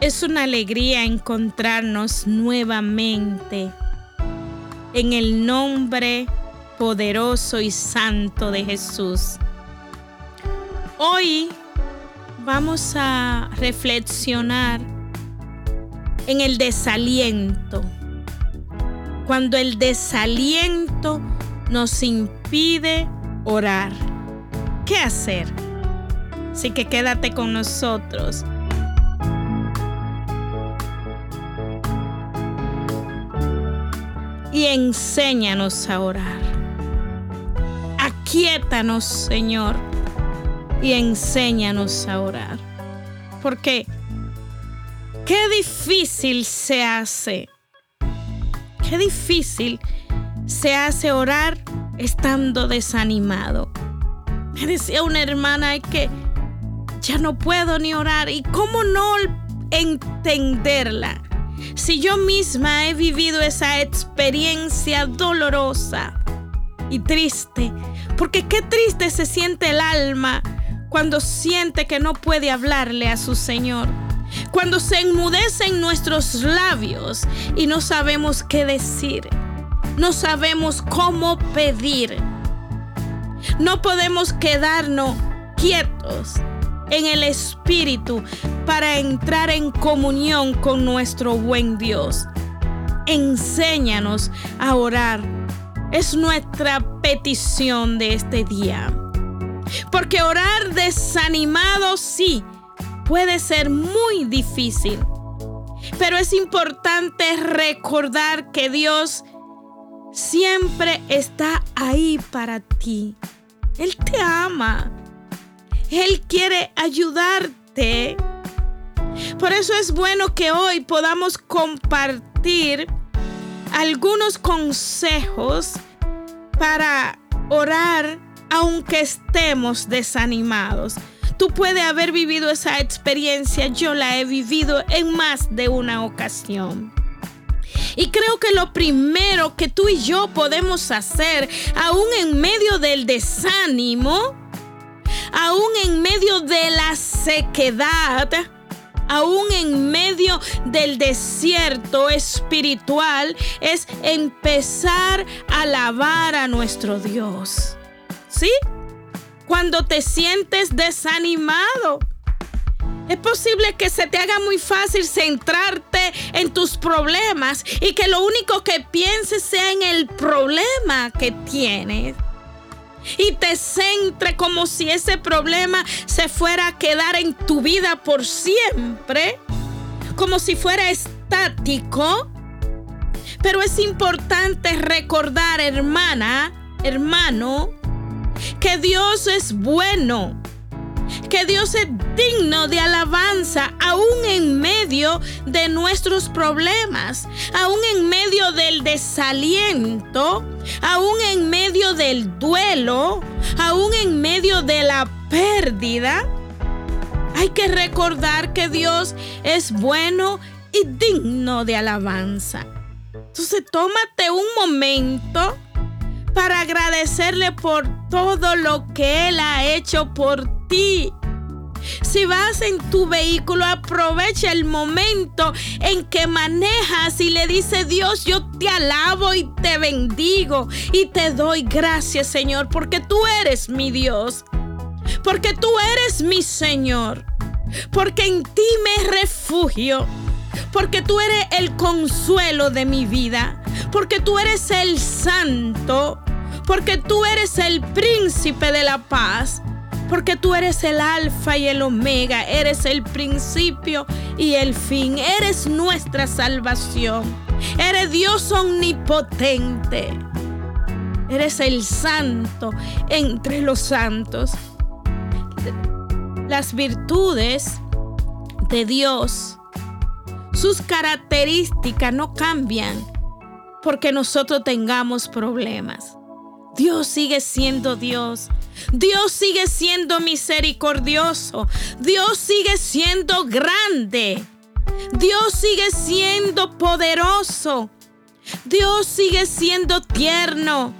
Es una alegría encontrarnos nuevamente en el nombre poderoso y santo de Jesús. Hoy vamos a reflexionar en el desaliento. Cuando el desaliento nos impide orar. ¿Qué hacer? Así que quédate con nosotros y enséñanos a orar. Aquíétanos, Señor, y enséñanos a orar. Porque qué difícil se hace, qué difícil se hace orar estando desanimado. Me decía una hermana que ya no puedo ni orar. ¿Y cómo no entenderla? Si yo misma he vivido esa experiencia dolorosa y triste, porque qué triste se siente el alma cuando siente que no puede hablarle a su Señor, cuando se enmudecen nuestros labios y no sabemos qué decir, no sabemos cómo pedir. No podemos quedarnos quietos en el Espíritu para entrar en comunión con nuestro buen Dios. Enséñanos a orar. Es nuestra petición de este día. Porque orar desanimado sí puede ser muy difícil. Pero es importante recordar que Dios siempre está ahí para ti. Él te ama. Él quiere ayudarte. Por eso es bueno que hoy podamos compartir algunos consejos para orar aunque estemos desanimados. Tú puedes haber vivido esa experiencia, yo la he vivido en más de una ocasión. Y creo que lo primero que tú y yo podemos hacer, aún en medio del desánimo, aún en medio de la sequedad, aún en medio del desierto espiritual, es empezar a alabar a nuestro Dios. ¿Sí? Cuando te sientes desanimado. Es posible que se te haga muy fácil centrarte en tus problemas y que lo único que pienses sea en el problema que tienes y te centre como si ese problema se fuera a quedar en tu vida por siempre, como si fuera estático. Pero es importante recordar, hermana, hermano, que Dios es bueno que Dios es digno de alabanza aún en medio de nuestros problemas, aún en medio del desaliento, aún en medio del duelo, aún en medio de la pérdida. Hay que recordar que Dios es bueno y digno de alabanza. Entonces tómate un momento para agradecerle por todo lo que Él ha hecho por ti. Si vas en tu vehículo, aprovecha el momento en que manejas y le dice Dios, yo te alabo y te bendigo y te doy gracias, Señor, porque tú eres mi Dios, porque tú eres mi Señor, porque en ti me refugio, porque tú eres el consuelo de mi vida, porque tú eres el santo, porque tú eres el príncipe de la paz porque tú eres el alfa y el omega, eres el principio y el fin, eres nuestra salvación, eres Dios omnipotente, eres el santo entre los santos. Las virtudes de Dios, sus características no cambian porque nosotros tengamos problemas. Dios sigue siendo Dios. Dios sigue siendo misericordioso. Dios sigue siendo grande. Dios sigue siendo poderoso. Dios sigue siendo tierno.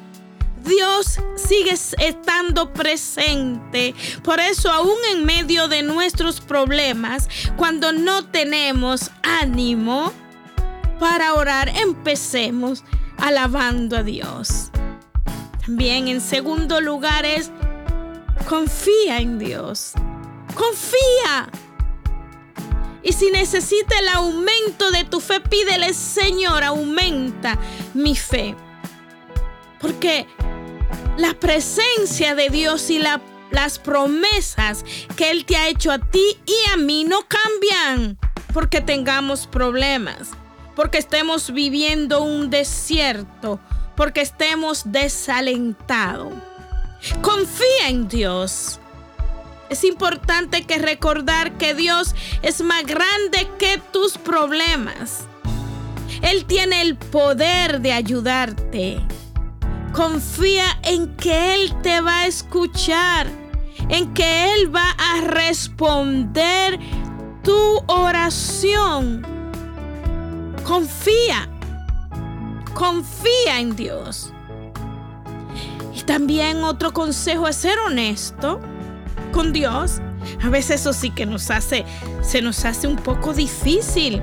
Dios sigue estando presente. Por eso aún en medio de nuestros problemas, cuando no tenemos ánimo para orar, empecemos alabando a Dios. También en segundo lugar es confía en Dios. Confía. Y si necesita el aumento de tu fe, pídele, Señor, aumenta mi fe. Porque la presencia de Dios y las promesas que Él te ha hecho a ti y a mí no cambian porque tengamos problemas, porque estemos viviendo un desierto, porque estemos desalentados. Confía en Dios. Es importante que recordar que Dios es más grande que tus problemas. Él tiene el poder de ayudarte. Confía en que Él te va a escuchar, en que Él va a responder tu oración. Confía, confía en Dios. Y también otro consejo es ser honesto con Dios. A veces eso sí que nos hace, se nos hace un poco difícil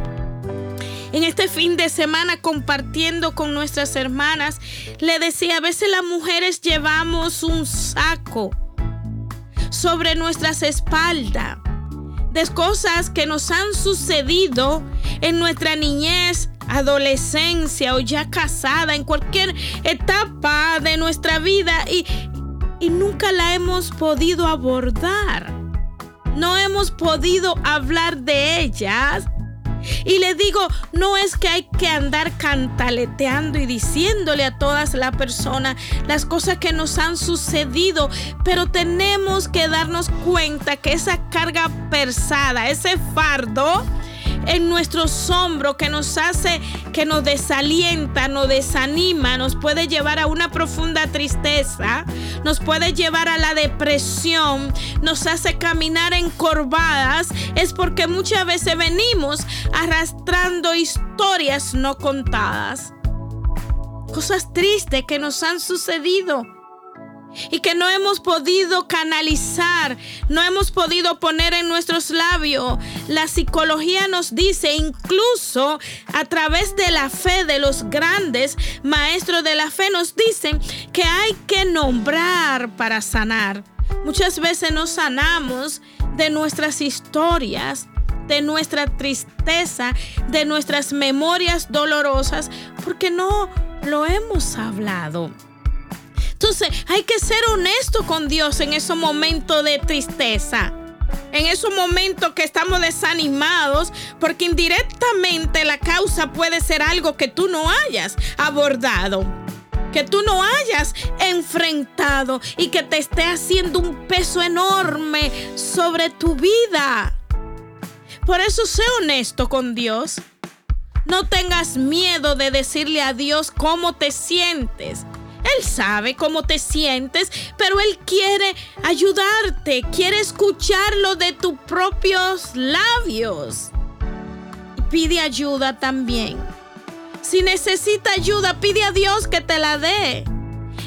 en este fin de semana compartiendo con nuestras hermanas, le decía, a veces las mujeres llevamos un saco sobre nuestras espaldas de cosas que nos han sucedido en nuestra niñez, adolescencia o ya casada, en cualquier etapa de nuestra vida y, y nunca la hemos podido abordar. No hemos podido hablar de ellas y le digo, no es que hay que andar cantaleteando y diciéndole a todas las personas las cosas que nos han sucedido, pero tenemos que darnos cuenta que esa carga pesada, ese fardo, en nuestros hombros que nos hace, que nos desalienta, nos desanima, nos puede llevar a una profunda tristeza, nos puede llevar a la depresión, nos hace caminar encorvadas, es porque muchas veces venimos arrastrando historias no contadas. Cosas tristes que nos han sucedido y que no hemos podido canalizar, no hemos podido poner en nuestros labios. La psicología nos dice, incluso a través de la fe de los grandes maestros de la fe, nos dicen que hay que nombrar para sanar. Muchas veces nos sanamos de nuestras historias, de nuestra tristeza, de nuestras memorias dolorosas, porque no lo hemos hablado. Entonces hay que ser honesto con Dios en esos momentos de tristeza. En esos momentos que estamos desanimados, porque indirectamente la causa puede ser algo que tú no hayas abordado que tú no hayas enfrentado y que te esté haciendo un peso enorme sobre tu vida. Por eso sé honesto con Dios. No tengas miedo de decirle a Dios cómo te sientes. Él sabe cómo te sientes, pero Él quiere ayudarte, quiere escucharlo de tus propios labios. Pide ayuda también. Si necesita ayuda, pide a Dios que te la dé.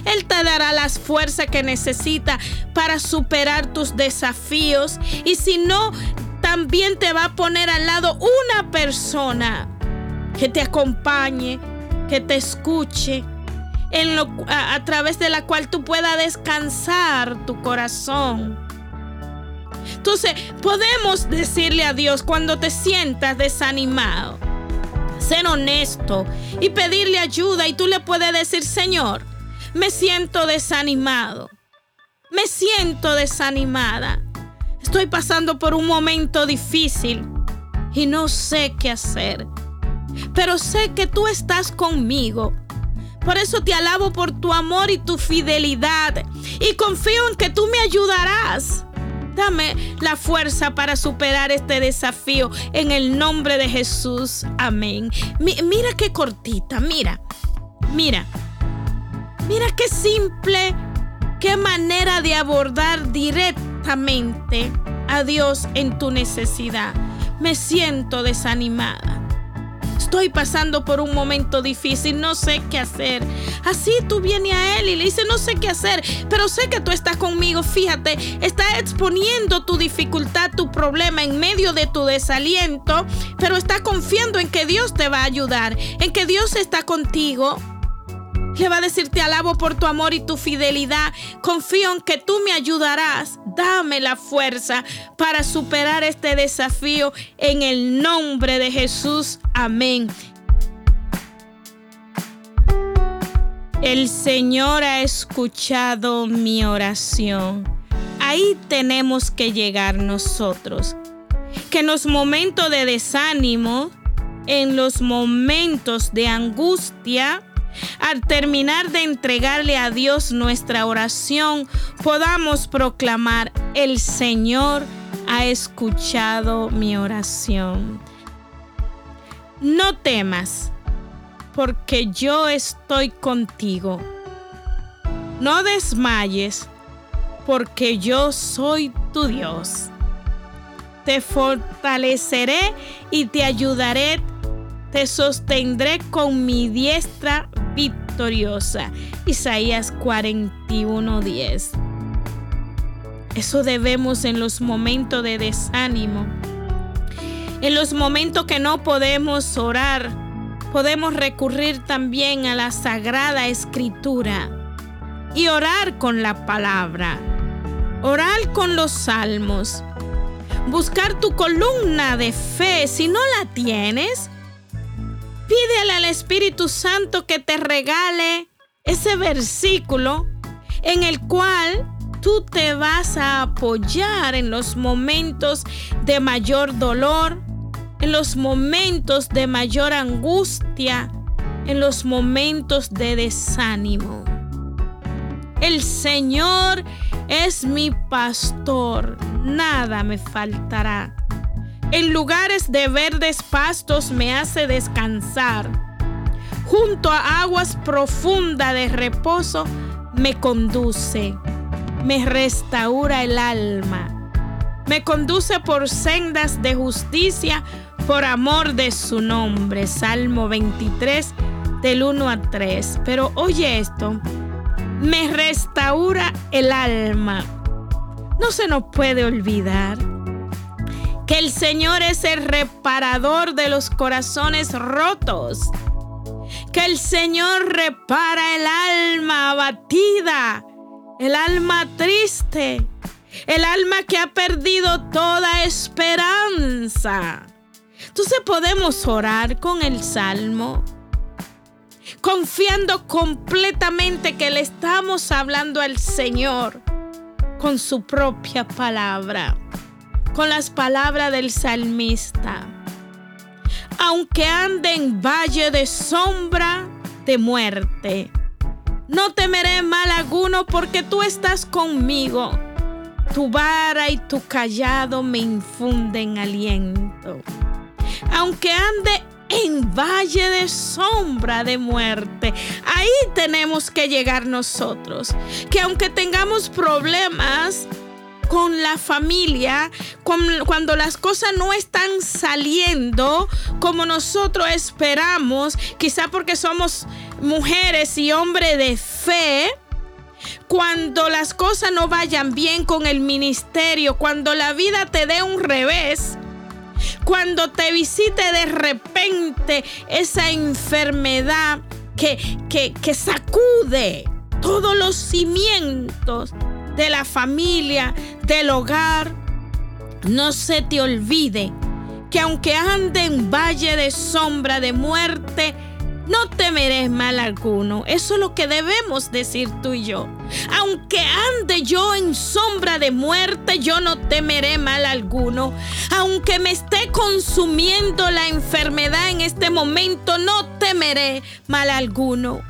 Él te dará las fuerzas que necesita para superar tus desafíos. Y si no, también te va a poner al lado una persona que te acompañe, que te escuche en lo, a, a través de la cual tú puedas descansar tu corazón. Entonces, podemos decirle a Dios cuando te sientas desanimado, ser honesto y pedirle ayuda y tú le puedes decir, Señor, me siento desanimado, me siento desanimada, estoy pasando por un momento difícil y no sé qué hacer, pero sé que tú estás conmigo por eso te alabo por tu amor y tu fidelidad. Y confío en que tú me ayudarás. Dame la fuerza para superar este desafío en el nombre de Jesús. Amén. mira qué cortita, mira, mira, mira qué simple, qué manera de abordar directamente a Dios en tu necesidad. Me siento desanimada estoy pasando por un momento difícil, no sé qué hacer. Así tú vienes a Él y le dices, no sé qué hacer, pero sé que tú estás conmigo. Fíjate, está exponiendo tu dificultad, tu problema en medio de tu desaliento, pero está confiando en que Dios te va a ayudar, en que Dios está contigo. Le va a decir, te alabo por tu amor y tu fidelidad. Confío en que tú me ayudarás. Dame la fuerza para superar este desafío en el nombre de Jesús. Amén. El Señor ha escuchado mi oración. Ahí tenemos que llegar nosotros. Que en los momentos de desánimo, en los momentos de angustia, al terminar de entregarle a Dios nuestra oración, podamos proclamar, el Señor ha escuchado mi oración. No temas, porque yo estoy contigo. No desmayes, porque yo soy tu Dios. Te fortaleceré y te ayudaré te sostendré con mi diestra victoriosa. Isaías 41:10. Eso debemos en los momentos de desánimo. En los momentos que no podemos orar, podemos recurrir también a la sagrada escritura y orar con la palabra. Orar con los salmos. Buscar tu columna de fe. Si no la tienes, Pídele al Espíritu Santo que te regale ese versículo en el cual tú te vas a apoyar en los momentos de mayor dolor, en los momentos de mayor angustia, en los momentos de desánimo. El Señor es mi pastor, nada me faltará. En lugares de verdes pastos me hace descansar. Junto a aguas profundas de reposo me conduce. Me restaura el alma. Me conduce por sendas de justicia por amor de su nombre. Salmo 23 del 1 a 3. Pero oye esto. Me restaura el alma. No se nos puede olvidar que el Señor es el reparador de los corazones rotos, que el Señor repara el alma abatida, el alma triste, el alma que ha perdido toda esperanza. Entonces podemos orar con el salmo, confiando completamente que le estamos hablando al Señor con su propia palabra con las palabras del salmista. Aunque ande en valle de sombra de muerte, no temeré mal alguno porque tú estás conmigo. Tu vara y tu callado me infunden aliento. Aunque ande en valle de sombra de muerte. Ahí tenemos que llegar nosotros. Que aunque tengamos problemas, con la familia, cuando las cosas no están saliendo como nosotros esperamos, quizá porque somos mujeres y hombres de fe, cuando las cosas no vayan bien con el ministerio, cuando la vida te dé un revés, cuando te visite de repente esa enfermedad que, que, que sacude todos los cimientos de la familia, del hogar. No se te olvide que aunque ande en valle de sombra de muerte, no temeré mal alguno. Eso es lo que debemos decir tú y yo. Aunque ande yo en sombra de muerte, yo no temeré mal alguno. Aunque me esté consumiendo la enfermedad en este momento, no temeré mal alguno.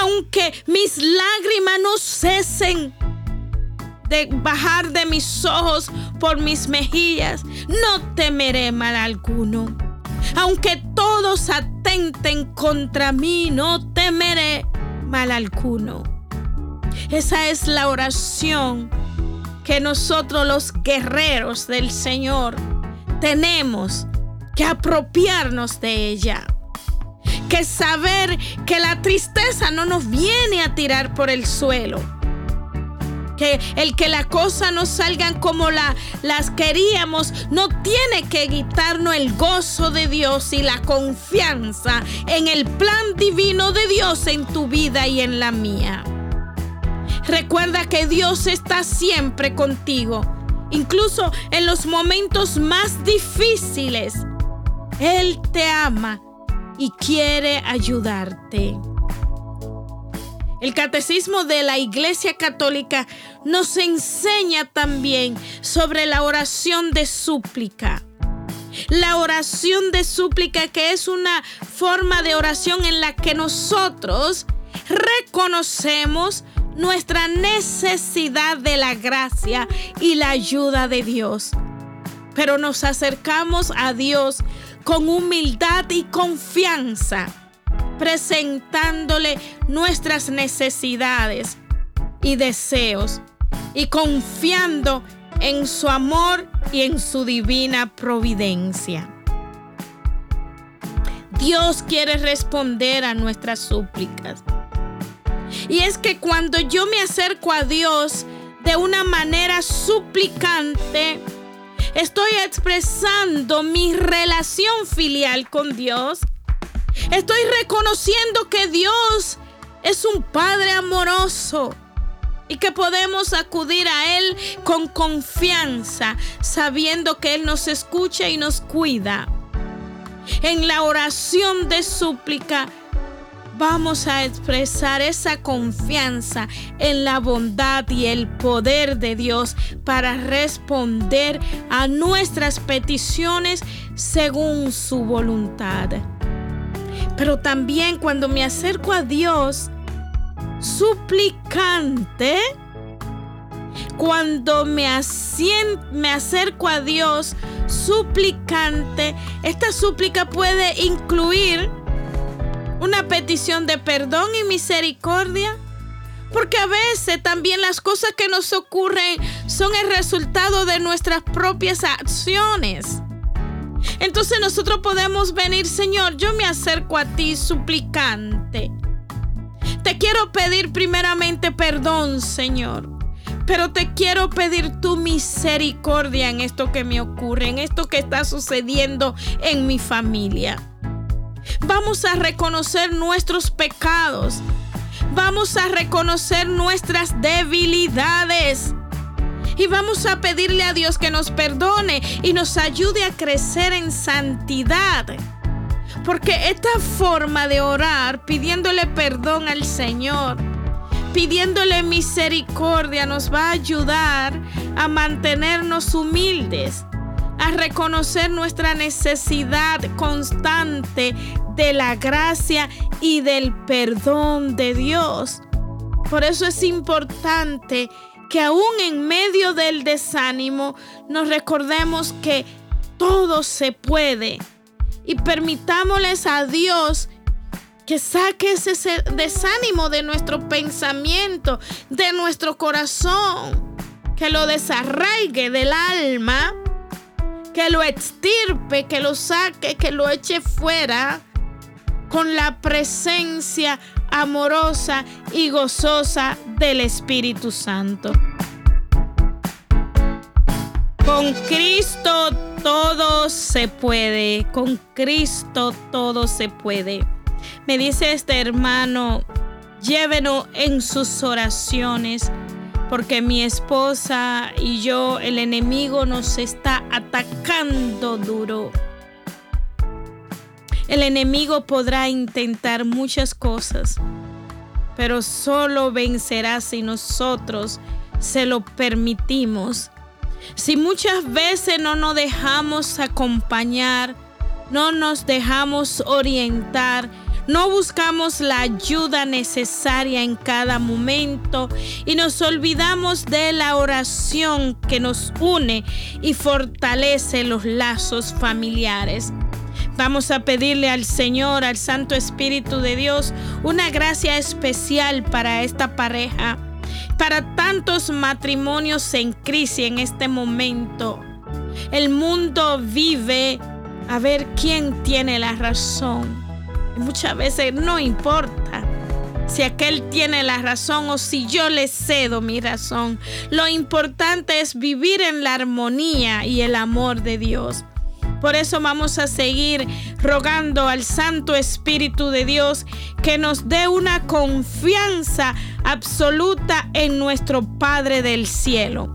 Aunque mis lágrimas no cesen de bajar de mis ojos por mis mejillas, no temeré mal alguno. Aunque todos atenten contra mí, no temeré mal alguno. Esa es la oración que nosotros los guerreros del Señor tenemos que apropiarnos de ella. Que saber que la tristeza no nos viene a tirar por el suelo que el que las cosas no salgan como la, las queríamos no tiene que quitarnos el gozo de Dios y la confianza en el plan divino de Dios en tu vida y en la mía. Recuerda que Dios está siempre contigo, incluso en los momentos más difíciles. Él te ama y quiere ayudarte. El catecismo de la Iglesia Católica nos enseña también sobre la oración de súplica. La oración de súplica que es una forma de oración en la que nosotros reconocemos nuestra necesidad de la gracia y la ayuda de Dios. Pero nos acercamos a Dios con humildad y confianza presentándole nuestras necesidades y deseos y confiando en su amor y en su divina providencia. Dios quiere responder a nuestras súplicas. Y es que cuando yo me acerco a Dios de una manera suplicante, estoy expresando mi relación filial con Dios Estoy reconociendo que Dios es un Padre amoroso y que podemos acudir a Él con confianza, sabiendo que Él nos escucha y nos cuida. En la oración de súplica vamos a expresar esa confianza en la bondad y el poder de Dios para responder a nuestras peticiones según su voluntad. Pero también cuando me acerco a Dios suplicante, cuando me, me acerco a Dios suplicante, esta súplica puede incluir una petición de perdón y misericordia. Porque a veces también las cosas que nos ocurren son el resultado de nuestras propias acciones. Entonces nosotros podemos venir, Señor, yo me acerco a ti suplicante. Te quiero pedir primeramente perdón, Señor. Pero te quiero pedir tu misericordia en esto que me ocurre, en esto que está sucediendo en mi familia. Vamos a reconocer nuestros pecados. Vamos a reconocer nuestras debilidades y vamos a pedirle a Dios que nos perdone y nos ayude a crecer en santidad. Porque esta forma de orar pidiéndole perdón al Señor, pidiéndole misericordia, nos va a ayudar a mantenernos humildes, a reconocer nuestra necesidad constante de la gracia y del perdón de Dios. Por eso es importante que aún en medio del desánimo nos recordemos que todo se puede. Y permitámosles a Dios que saque ese desánimo de nuestro pensamiento, de nuestro corazón, que lo desarraigue del alma, que lo extirpe, que lo saque, que lo eche fuera con la presencia amorosa y gozosa del Espíritu Santo. Con Cristo todo se puede, con Cristo todo se puede. Me dice este hermano, llévenos en sus oraciones, porque mi esposa y yo, el enemigo nos está atacando duro. El enemigo podrá intentar muchas cosas, pero solo vencerá si nosotros se lo permitimos. Si muchas veces no nos dejamos acompañar, no nos dejamos orientar, no buscamos la ayuda necesaria en cada momento y nos olvidamos de la oración que nos une y fortalece los lazos familiares. Vamos a pedirle al Señor, al Santo Espíritu de Dios, una gracia especial para esta pareja, para tantos matrimonios en crisis en este momento. El mundo vive a ver quién tiene la razón. Muchas veces no importa si aquel tiene la razón o si yo le cedo mi razón. Lo importante es vivir en la armonía y el amor de Dios. Por eso vamos a seguir rogando al Santo Espíritu de Dios que nos dé una confianza absoluta en nuestro Padre del Cielo.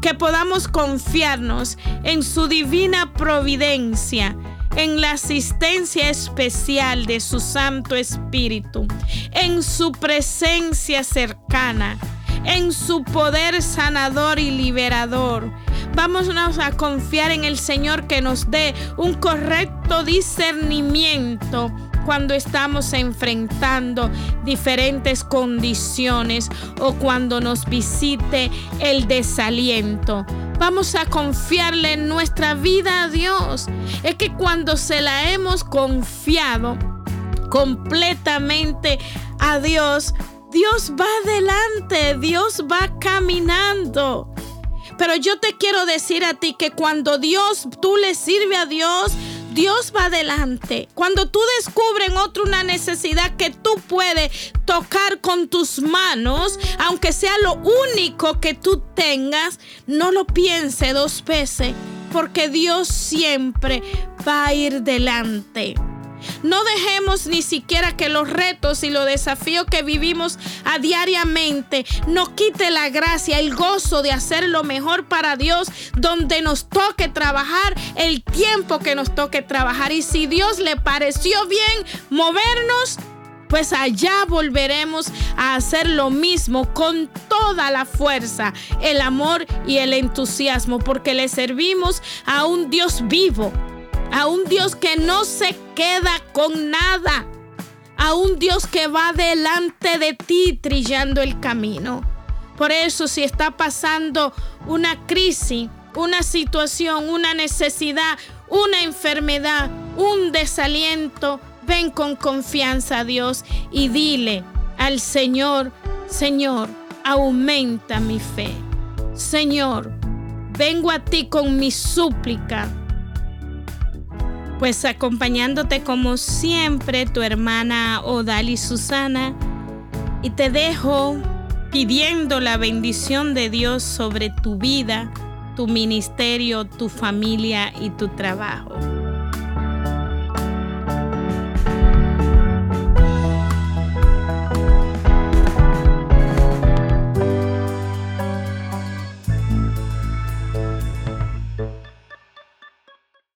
Que podamos confiarnos en su divina providencia en la asistencia especial de su Santo Espíritu, en su presencia cercana, en su poder sanador y liberador. Vámonos a confiar en el Señor que nos dé un correcto discernimiento cuando estamos enfrentando diferentes condiciones o cuando nos visite el desaliento. Vamos a confiarle en nuestra vida a Dios. Es que cuando se la hemos confiado completamente a Dios, Dios va adelante, Dios va caminando. Pero yo te quiero decir a ti que cuando Dios, tú le sirves a Dios, Dios va adelante. Cuando tú descubres en otro una necesidad que tú puedes tocar con tus manos, aunque sea lo único que tú tengas, no lo piense dos veces, porque Dios siempre va a ir delante. No dejemos ni siquiera que los retos y los desafíos que vivimos a diariamente nos quite la gracia, el gozo de hacer lo mejor para Dios, donde nos toque trabajar el tiempo que nos toque trabajar. Y si Dios le pareció bien movernos, pues allá volveremos a hacer lo mismo con toda la fuerza, el amor y el entusiasmo, porque le servimos a un Dios vivo a un Dios que no se queda con nada, a un Dios que va delante de ti trillando el camino. Por eso si está pasando una crisis, una situación, una necesidad, una enfermedad, un desaliento, ven con confianza a Dios y dile al Señor, Señor, aumenta mi fe. Señor, vengo a ti con mi súplica pues acompañándote como siempre tu hermana Odali Susana y te dejo pidiendo la bendición de Dios sobre tu vida, tu ministerio, tu familia y tu trabajo.